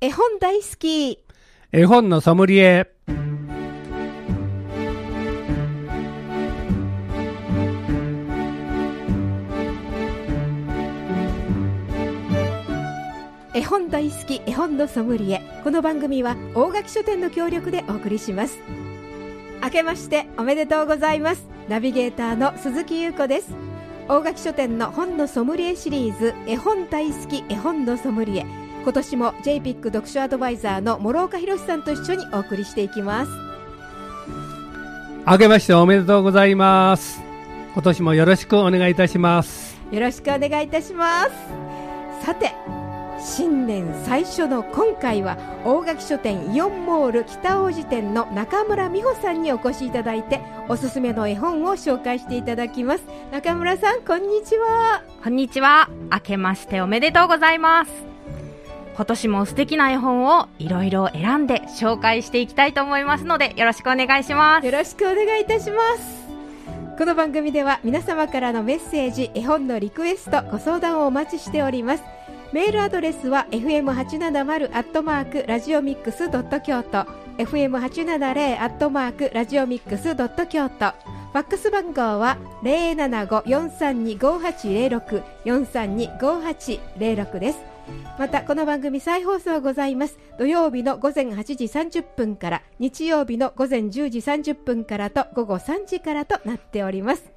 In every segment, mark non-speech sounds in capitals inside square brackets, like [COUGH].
絵本大好き。絵本のソムリエ。絵本大好き絵本のソムリエ。この番組は大垣書店の協力でお送りします。明けましておめでとうございます。ナビゲーターの鈴木優子です。大垣書店の本のソムリエシリーズ絵本大好き絵本のソムリエ今年も JPIC 読書アドバイザーの諸岡博さんと一緒にお送りしていきます。明けましておめでとうございます。今年もよろしくお願いいたします。よろしくお願いいたします。さて新年最初の今回は大垣書店イオンモール北大路店の中村美穂さんにお越しいただいておすすめの絵本を紹介していただきます。中村さんこんにちは。こんにちは。明けましておめでとうございます今年も素敵な絵本をいろいろ選んで紹介していきたいと思いますのでよろしくお願いします。よろしくお願いいたします。この番組では皆様からのメッセージ絵本のリクエストご相談をお待ちしております。メールアドレスは fm870 アットマークラジオミックスドット京都。fm870 アットマークラジオミックスドット京都。ファックス番号は075-432-5806 432-5806です。またこの番組再放送ございます。土曜日の午前8時30分から日曜日の午前10時30分からと午後3時からとなっております。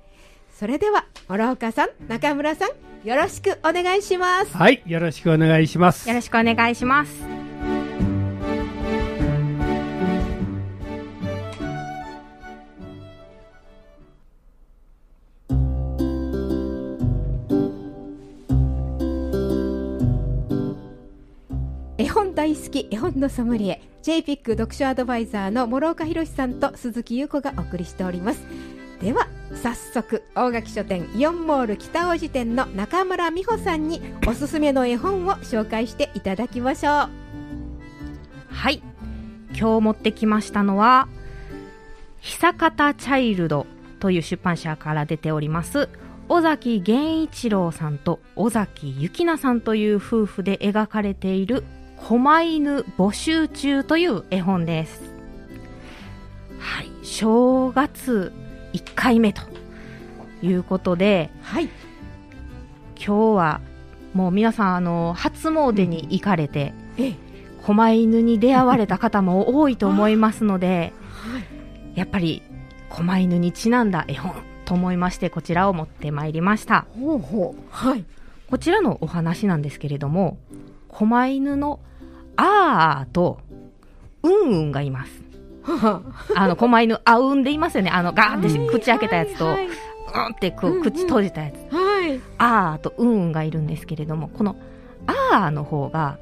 それでは諸岡さん中村さんよろしくお願いします。はいよろしくお願いします。よろしくお願いします好き絵本のソムリエ JPIC 読書アドバイザーの諸岡博さんと鈴木優子がお送りしております。では早速大垣書店イオンモール北大路店の中村美穂さんにおすすめの絵本を紹介していただきましょう。はい。今日持ってきましたのは久方チャイルドという出版社から出ております尾崎源一郎さんと尾崎幸奈さんという夫婦で描かれている狛犬募集中という絵本です。はい。正月1回目ということで、はい、今日はもう皆さんあの初詣に行かれて、ええ、狛犬に出会われた方も多いと思いますので、はい、やっぱり狛犬にちなんだ絵本と思いましてこちらを持ってまいりました。ほうほう、はい、こちらのお話なんですけれども狛犬のあーとうんうんがいます [LAUGHS] あの、狛犬、あうんでいますよね。あの、ガーって口開けたやつと、はい、うんってこう、口閉じたやつ。はい。あーとうんうんがいるんですけれども、この、あーの方が、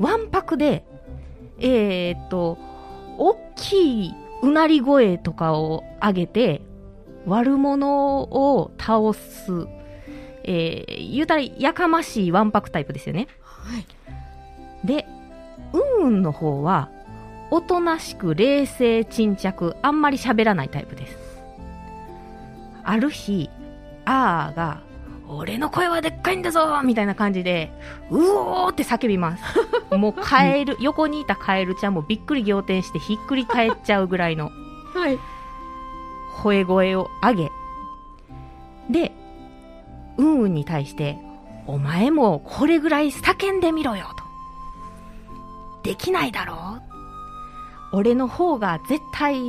わんぱくで、えー、っと、大きいうなり声とかを上げて、悪者を倒す、えー、言うたらやかましいわんぱくタイプですよね。はい。で、うんうんの方は、おとなしく冷静沈着あんまり喋らないタイプです。ある日あーが俺の声はでっかいんだぞみたいな感じでうおーって叫びます。[LAUGHS] もうカエル横にいたカエルちゃんもびっくり仰天してひっくり返っちゃうぐらいの [LAUGHS] はい。吠え声を上げでうんうんに対してお前もこれぐらい叫んでみろよとできないだろう？俺の方が絶対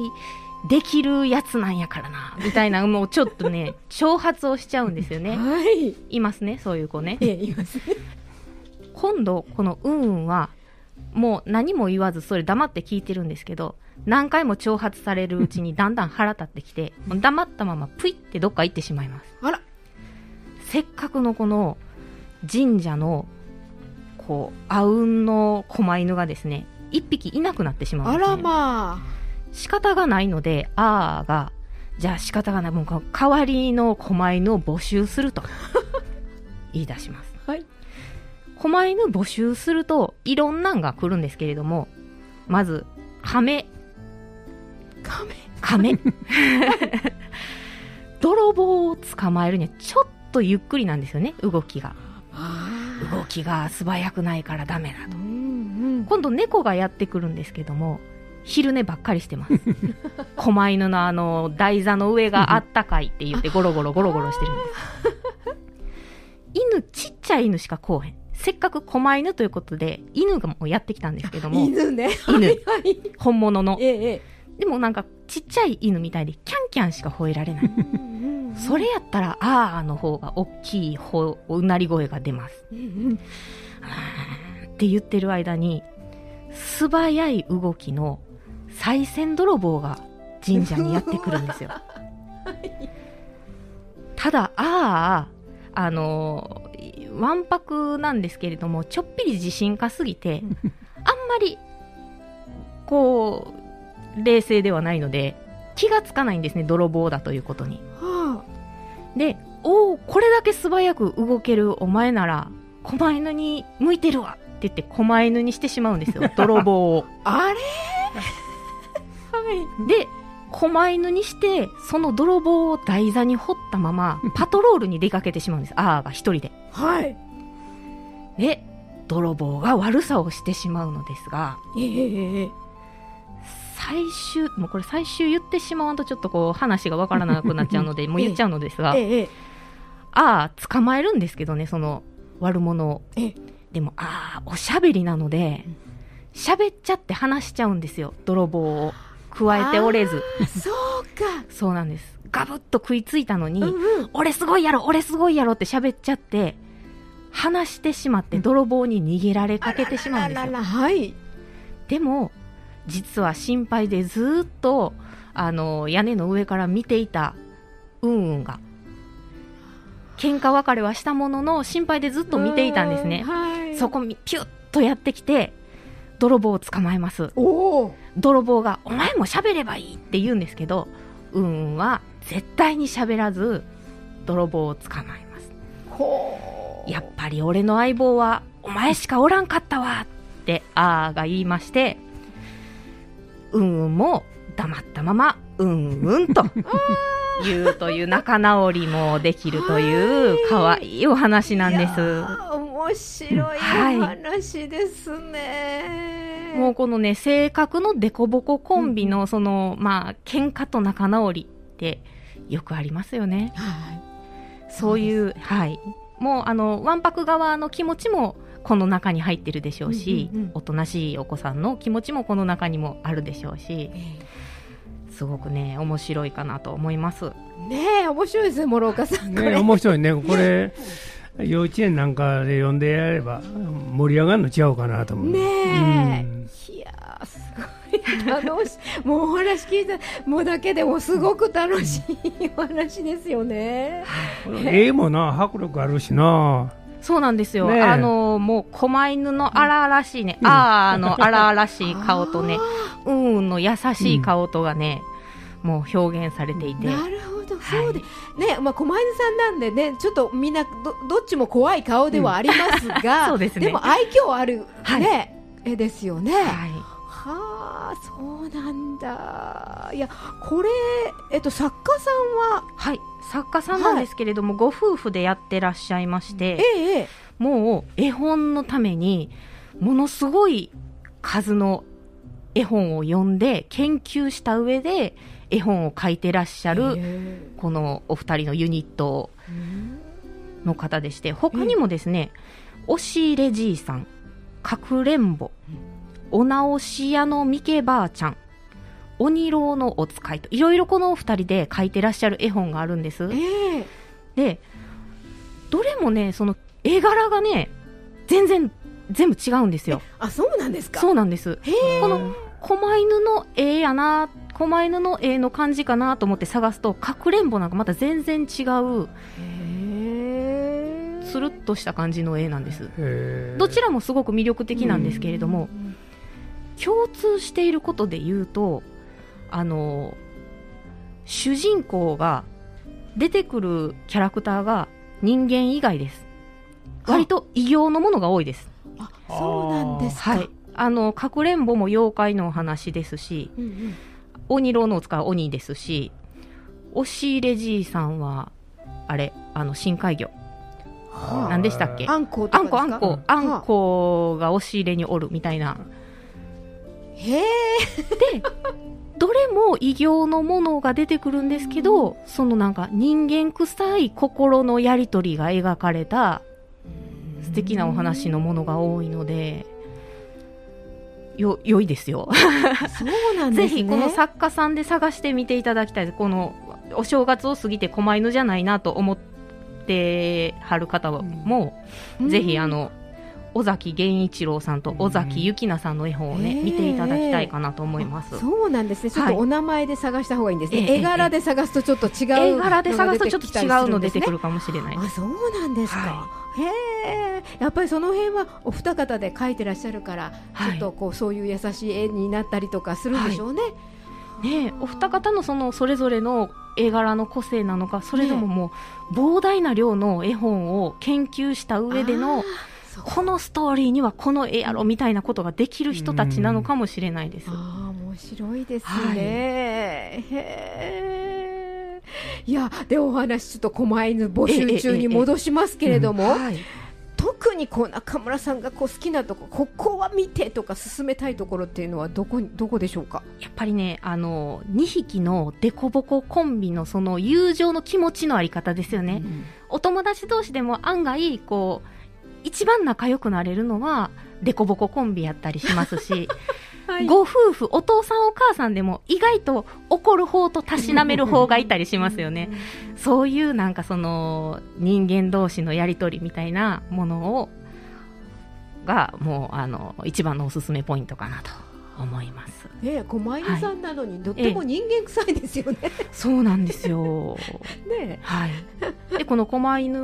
できるやつなんやからな、みたいな、もうちょっとね、[LAUGHS] 挑発をしちゃうんですよね。はい。いますね、そういう子ね。ええ、いますね。今度、このうんうんは、もう何も言わず、それ黙って聞いてるんですけど、何回も挑発されるうちにだんだん腹立ってきて、黙ったままプイってどっか行ってしまいます。あら。せっかくのこの神社の、こう、あうんの狛犬がですね、一匹いなくなってしまうんです、ね、あらまあ。仕方がないのであーがじゃあ仕方がない。もう代わりの狛犬を募集すると [LAUGHS] 言い出します。はい。狛犬募集するといろんなんが来るんですけれどもまず亀。亀。亀。[LAUGHS] [LAUGHS] 泥棒を捕まえるにはちょっとゆっくりなんですよね動きが動きが素早くないからダメだと。うん今度猫がやってくるんですけども昼寝ばっかりしてます。[LAUGHS] 狛犬のあの台座の上があったかいって言ってゴロゴロゴロゴロしてるんです犬ちっちゃい犬しかこうへん。せっかく狛犬ということで犬がもうやってきたんですけども [LAUGHS] 犬ね。犬。本物の。えええでもなんかちっちゃい犬みたいでキャンキャンしか吠えられない。それやったらあーの方が大きいほうなり声が出ます。って言ってる間に素早い動きの賽銭泥棒が神社にやってくるんですよ。ただあああのーわんぱくなんですけれどもちょっぴり自信家すぎてあんまりこう冷静ではないので気がつかないんですね泥棒だということにはで、おお、これだけ素早く動けるお前なら、狛犬に向いてるわって言って狛犬にしてしまうんですよ、[LAUGHS] 泥棒を。あ。あれ？[LAUGHS] はい。で、狛犬にして、その泥棒を台座に掘ったまま、[LAUGHS] パトロールに出かけてしまうんです。あーが一人で。はい。で、泥棒が悪さをしてしまうのですが、ええええ。最終、もうこれ最終言ってしまわんとちょっとこう話がわからなくなっちゃうので、[LAUGHS] もう言っちゃうのですが、ええええ。ああ、捕まえるんですけどね、その悪者を。ええ。でも、ああ、おしゃべりなので、喋っちゃって話しちゃうんですよ、泥棒を。加えておれず。あそうか。[LAUGHS] そうなんです。ガブッと食いついたのに、うんうん。俺すごいやろ、俺すごいやろって喋っちゃって、話してしまって泥棒に逃げられかけてしまうんですよ。はい。でも、実は心配でずーっと、あの、屋根の上から見ていた、うんうんが、喧嘩別れはしたものの、心配でずっと見ていたんですね。はい。そこみピュッとやってきて、泥棒を捕まえます。泥棒が、お前も喋ればいいって言うんですけど、うんうんは絶対に喋らず、泥棒を捕まえます。やっぱり俺の相棒は、お前しかおらんかったわって、あーが言いまして、うんうんも黙ったまま、うんうんと言うという仲直りもできるという可愛いお話なんです。いやー面白いお話ですね。もうこのね、性格のデコボココンビのその、まあ、喧嘩と仲直りってよくありますよね。はい。そういう、はい。もうあの、わんぱく側の気持ちもこの中に入ってるでしょうし、うんうんうんおとなしいお子さんの気持ちもこの中にもあるでしょうし、えすごくね、面白いかなと思います。えねえ面白いですね諸岡さんこね、れ。面白いね、これ、幼稚園なんかで読んでやれば、盛り上がるの違うかなと思う。ねえうんいやーすごい楽しいもうお話聞いたもうだけでもすごく楽しいお話ですよね。絵もな、迫力あるしな。そうなんですよ。ねえあの、もう、狛犬の荒々しいね、あーの荒々しい顔とね、[LAUGHS] うんうんの優しい顔とがね、もう表現されていて。なるほど、はいそうで、ね、まあ、狛犬さんなんでね、ちょっとみんなど、どっちも怖い顔ではありますが、[LAUGHS] そうですねも愛嬌ある、はいね、絵ですよね。はい。はあ、そうなんだ。いや、これ、えっと、作家さんは、はい。作家さんなんですけれども、ご夫婦でやってらっしゃいまして、ええええ、もう絵本のために、ものすごい数の絵本を読んで、研究した上で、絵本を書いてらっしゃる、え。このお二人のユニットの方でして、他にもですね、押し入れじいさん、かくれんぼ、お直し屋のみけばあちゃん、鬼郎のお使いと、いろいろこのお二人で書いてらっしゃる絵本があるんです。ええで、どれもね、その絵柄がね、全然、全部違うんですよ。あ、そうなんですか？そうなんです。この、狛犬の絵やな、狛犬の絵の感じかなと思って探すと、かくれんぼなんかまた全然違う。つるっとした感じの絵なんです。どちらもすごく魅力的なんですけれども、共通していることで言うと、あの、主人公が出てくるキャラクターが人間以外です。は割と異形のものが多いです。あ、そうなんですか。はい。あの、かくれんぼも妖怪のお話ですし、うんうん鬼郎のお使いは鬼ですし、押し入れじいさんは、あれ、あの、深海魚。何でしたっけ？あんことあんこ、あんこ、あんこが押し入れにおるみたいな。へえどれも異形のものが出てくるんですけど、そのなんか人間臭い心のやりとりが描かれた素敵なお話のものが多いので、よ、良いですよ。そうなんですね。ぜひこの作家さんで探してみていただきたいです。このお正月を過ぎて狛犬じゃないなと思ってはる方も、ぜひあの、尾崎源一郎さんと尾崎ゆきなさんの絵本をね、見ていただきたいかなと思います。そうなんですね。ちょっとお名前で探した方がいいんですね、ええ絵柄で探すとちょっと違う絵柄で探すとちょっと違うの出てくるるかもしれない。あそうなんですか、はへえやっぱりその辺はお二方で描いてらっしゃるから、はい。ちょっとこうそういう優しい絵になったりとかするんでしょうね、ねえお二方のそのそれぞれの絵柄の個性なのか、それとももう膨大な量の絵本を研究した上であのこのストーリーにはこの絵やろみたいなことができる人たちなのかもしれないです。ああ面白いですね、はい。いやでお話ちょっと狛犬募集中に戻しますけれども、はい。特にこう中村さんがこう好きなとこここは見てとか進めたいところっていうのはどこにどこでしょうか？やっぱりね、あの、2匹のデコボココンビのその友情の気持ちのあり方ですよね。お友達同士でも案外、こう、一番仲良くなれるのは、デコボココンビやったりしますし、[LAUGHS] はいご夫婦、お父さんお母さんでも意外と怒る方とたしなめる方がいたりしますよね。そういうなんかその人間同士のやりとりみたいなものを、がもうあの一番のおすすめポイントかなと思います。ねえ狛犬さんなのにとっても人間臭いですよね。そうなんですよ。[LAUGHS] ねはい。で、この狛犬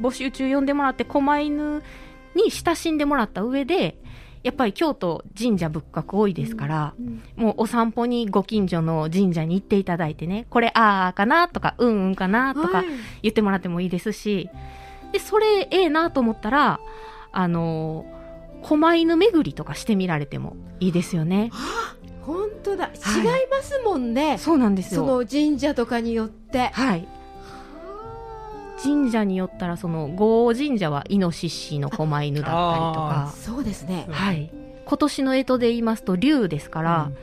募集中呼んでもらって、狛犬に親しんでもらった上で、やっぱり京都神社仏閣多いですから、もうお散歩にご近所の神社に行っていただいてね、これあーかなとか、うんうんかなとかはい言ってもらってもいいですし、で、それええなと思ったら、あの、狛犬巡りとかしてみられてもいいですよね。本当だ、はい違いますもんね。そうなんですそよ。の神社とかによって。はい。神社によったら、その、郷神社はイノシシの狛犬だったりとか、そうですね。はい。今年の干支で言いますと、竜ですから、うん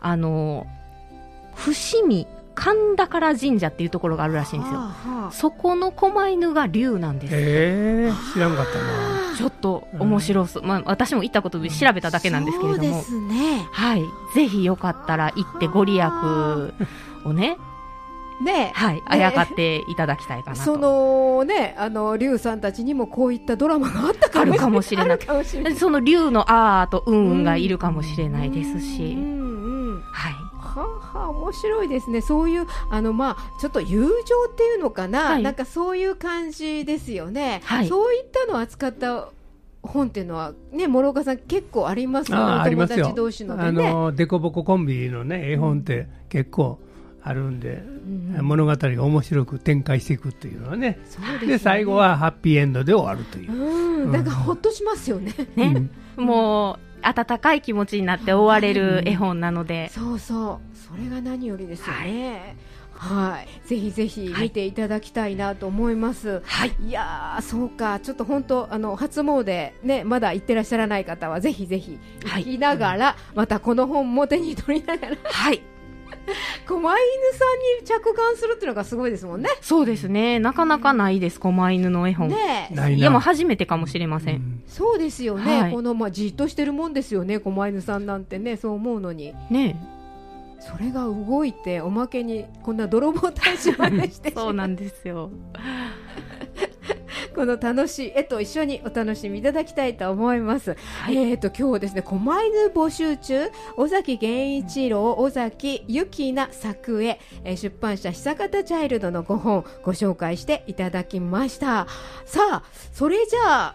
あの、伏見神宝神社っていうところがあるらしいんですよ。はあはあそこの狛犬が竜なんです。へえ知らんかったなちょっと面白そう。まあ、私も行ったことで調べただけなんですけれども。そうですね。はい。ぜひよかったら行ってご利益をね、ねはい、あやかっていただきたいかなと。そのね、あの、竜さんたちにもこういったドラマがあったかもあるかもしれないあるかもしれない。その竜のあーとうんうんがいるかもしれないですし、うんうん。はい。はあはあ、面白いですね。そういう、あの、まあ、ちょっと友情っていうのかな、はい。なんかそういう感じですよね。はい。そういったのを扱った本っていうのは、ね、諸岡さん結構ありますよね。友達同士のあでね。のデコボココンビのね絵本って結構あるんで、うん物語が面白く展開していくっていうのはね。でね。で最後はハッピーエンドで終わるという。う、ん、なんかほっとしますよね。ね、もう、温かい気持ちになって終われる絵本なので、そうそう、それが何よりですよね。はい、ぜひぜひ見ていただきたいなと思います。はい。いやー、そうか、ちょっと本当、あの初詣ね、まだ行ってらっしゃらない方は、ぜひぜひはい行きながら、またこの本も手に取りながら、はい。[LAUGHS] 狛犬さんに着眼するっていうのがすごいですもんね。そうですね。なかなかないです、狛犬の絵本。ねえないないや、もう初めてかもしれません。うんそうですよね、はいこのまあじっとしてるもんですよね、狛犬さんなんてね、そう思うのに、ねそれが動いて、おまけにこんな泥棒退治までして [LAUGHS] そうなんですよ。この楽しい絵と一緒にお楽しみいただきたいと思います。はいえーと今日ですね、狛犬募集中、尾崎源一郎、尾崎ゆきな作絵、えー出版社久方チャイルドの5本ご紹介していただきました。さあ、それじゃあ、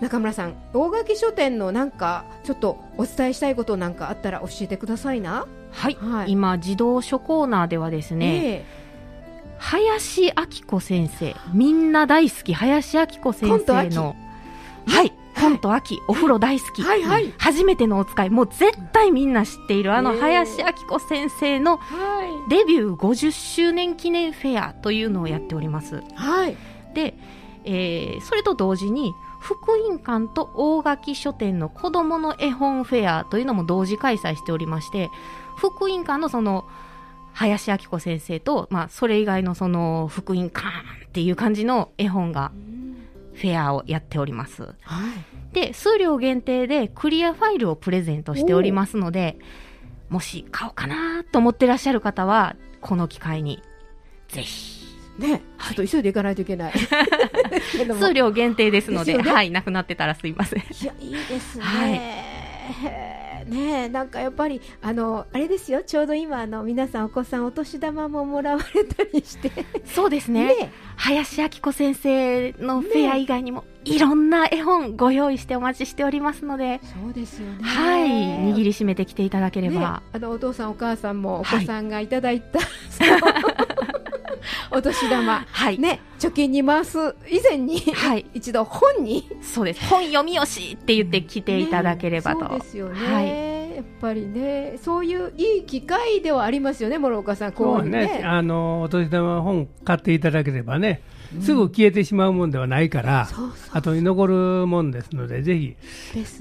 中村さん、大垣書店のなんか、ちょっとお伝えしたいことなんかあったら教えてくださいな。はい。はい今、児童書コーナーではですね、え林明子先生、みんな大好き、林明子先生の、はい、コント秋、お風呂大好き、はいはい。初めてのお使い、もう絶対みんな知っている、あの林明子先生のはデビュー50周年記念フェアというのをやっております。い。はい。で、えーそれと同時に福音館と大垣書店の子供の絵本フェアというのも同時開催しておりまして福音館のその林明子先生と、まあ、それ以外のその福音館っていう感じの絵本がフェアをやっております。はい。で、数量限定でクリアファイルをプレゼントしておりますので、もし買おうかなと思ってらっしゃる方は、この機会に、ぜひ。ね、ちょっと急いで行かないといけない。[LAUGHS] けども数量限定ですので、でねはい、なくなってたらすいません。いや、いいですね。はいねえなんかやっぱりあのあれですよちょうど今あの皆さんお子さんお年玉ももらわれたりして。そうですね。ね林明子先生のフェア以外にも、いろんな絵本ご用意してお待ちしておりますので、そうですよね。はい、握りしめてきていただけれねば。あのお父さんお母さんもお子さんがいただいた、そ [LAUGHS] の [LAUGHS] お年玉。はい。ね貯金に回す以前に、はい。[LAUGHS] 一度本に。そうです。本読みよしって言って来ていただければと。ねそうですよね、はい。やっぱりねそういういい機会ではありますよね諸岡さん。こうね。ね。あのお年玉本買っていただければね、すぐ消えてしまうもんではないから、そう後に残るもんですので、ぜひ、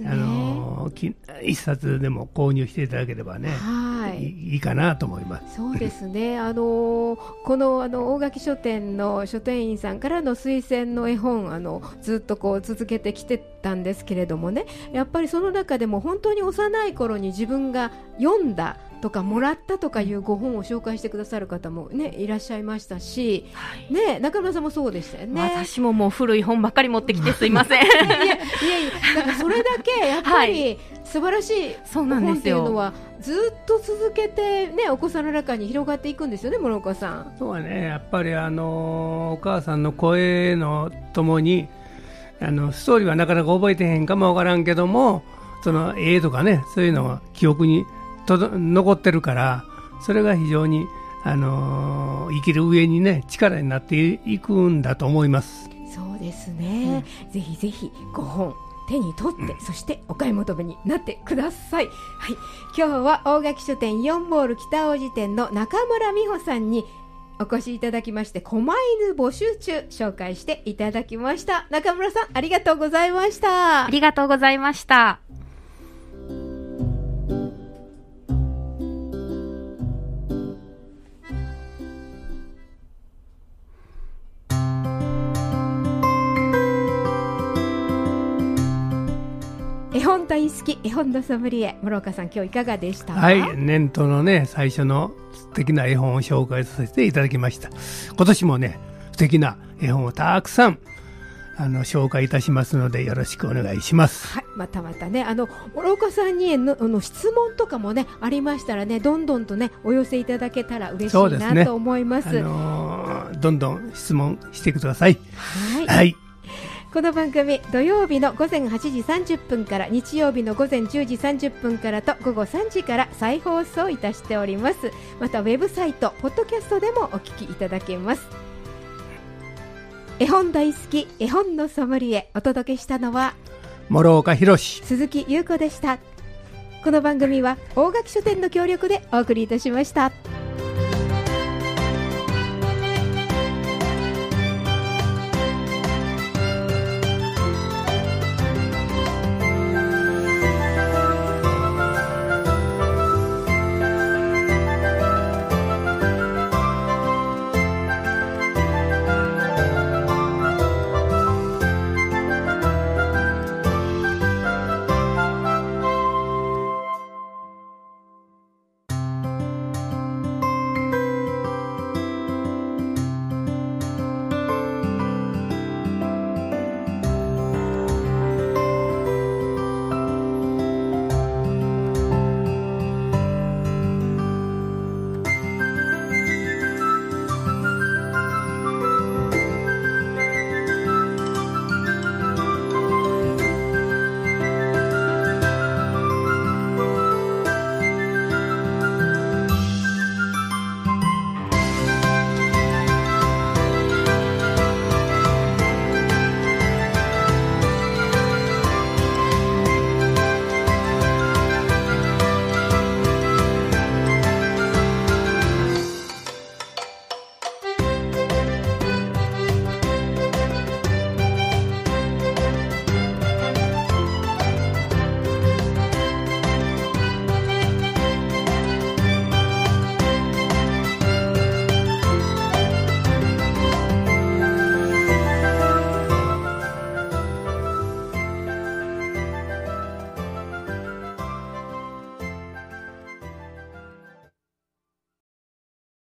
あのき一冊でも購入していただければね、はい。いかなと思います。そうですね、[LAUGHS] あのーこのあの大垣書店の書店員さんからの推薦の絵本あのずっとこう続けてきてたんですけれどもねやっぱりその中でも本当に幼い頃に自分が読んだとかもらったとかいうご本を紹介してくださる方も、ね、いらっしゃいましたし、はいね、中村さんもそうでしたよね。私ももう古い本ばっかり持ってきてすいません。[LAUGHS] いやいやいやかそれだけやっぱり素晴らしいそうなん本っていうのはずっと続けて、ね、お子さんの中に広がっていくんですよね、諸岡さん。そうはね、やっぱりあのお母さんの声のともに、あのストーリーはなかなか覚えてへんかもわからんけども、その絵とかね、そういうのが記憶にとど残ってるから、それが非常に、あの生きる上にね、力になっていくんだと思います。そうですね、ぜひぜひ5本手に取って、そしてお買い求めになってください。はい、今日は大垣書店4ボール北大路店の中村美穂さんにお越しいただきまして、狛犬募集中紹介していただきました。中村さん、ありがとうございましたあ。りがとうございました。本大好き絵本のソムリエ諸岡さん今日いかがでした？はい、年頭のね、最初の素敵な絵本を紹介させていただきました。今年もね、素敵な絵本をたくさん、あの、紹介いたしますので、よろしくお願いします。はい、またまたね、あの諸岡さんにのあの質問とかもねありましたらね、どんどんとねお寄せいただけたら嬉しいそうですねなと思います。あのーどんどん質問してください。はい、はい。この番組土曜日の午前8時30分から日曜日の午前10時30分からと午後3時から再放送いたしております。またウェブサイトポッドキャストでもお聞きいただけます。絵本大好き絵本のソムリエお届けしたのは諸岡博史。鈴木優子でしたこの番組は大垣書店の協力でお送りいたしました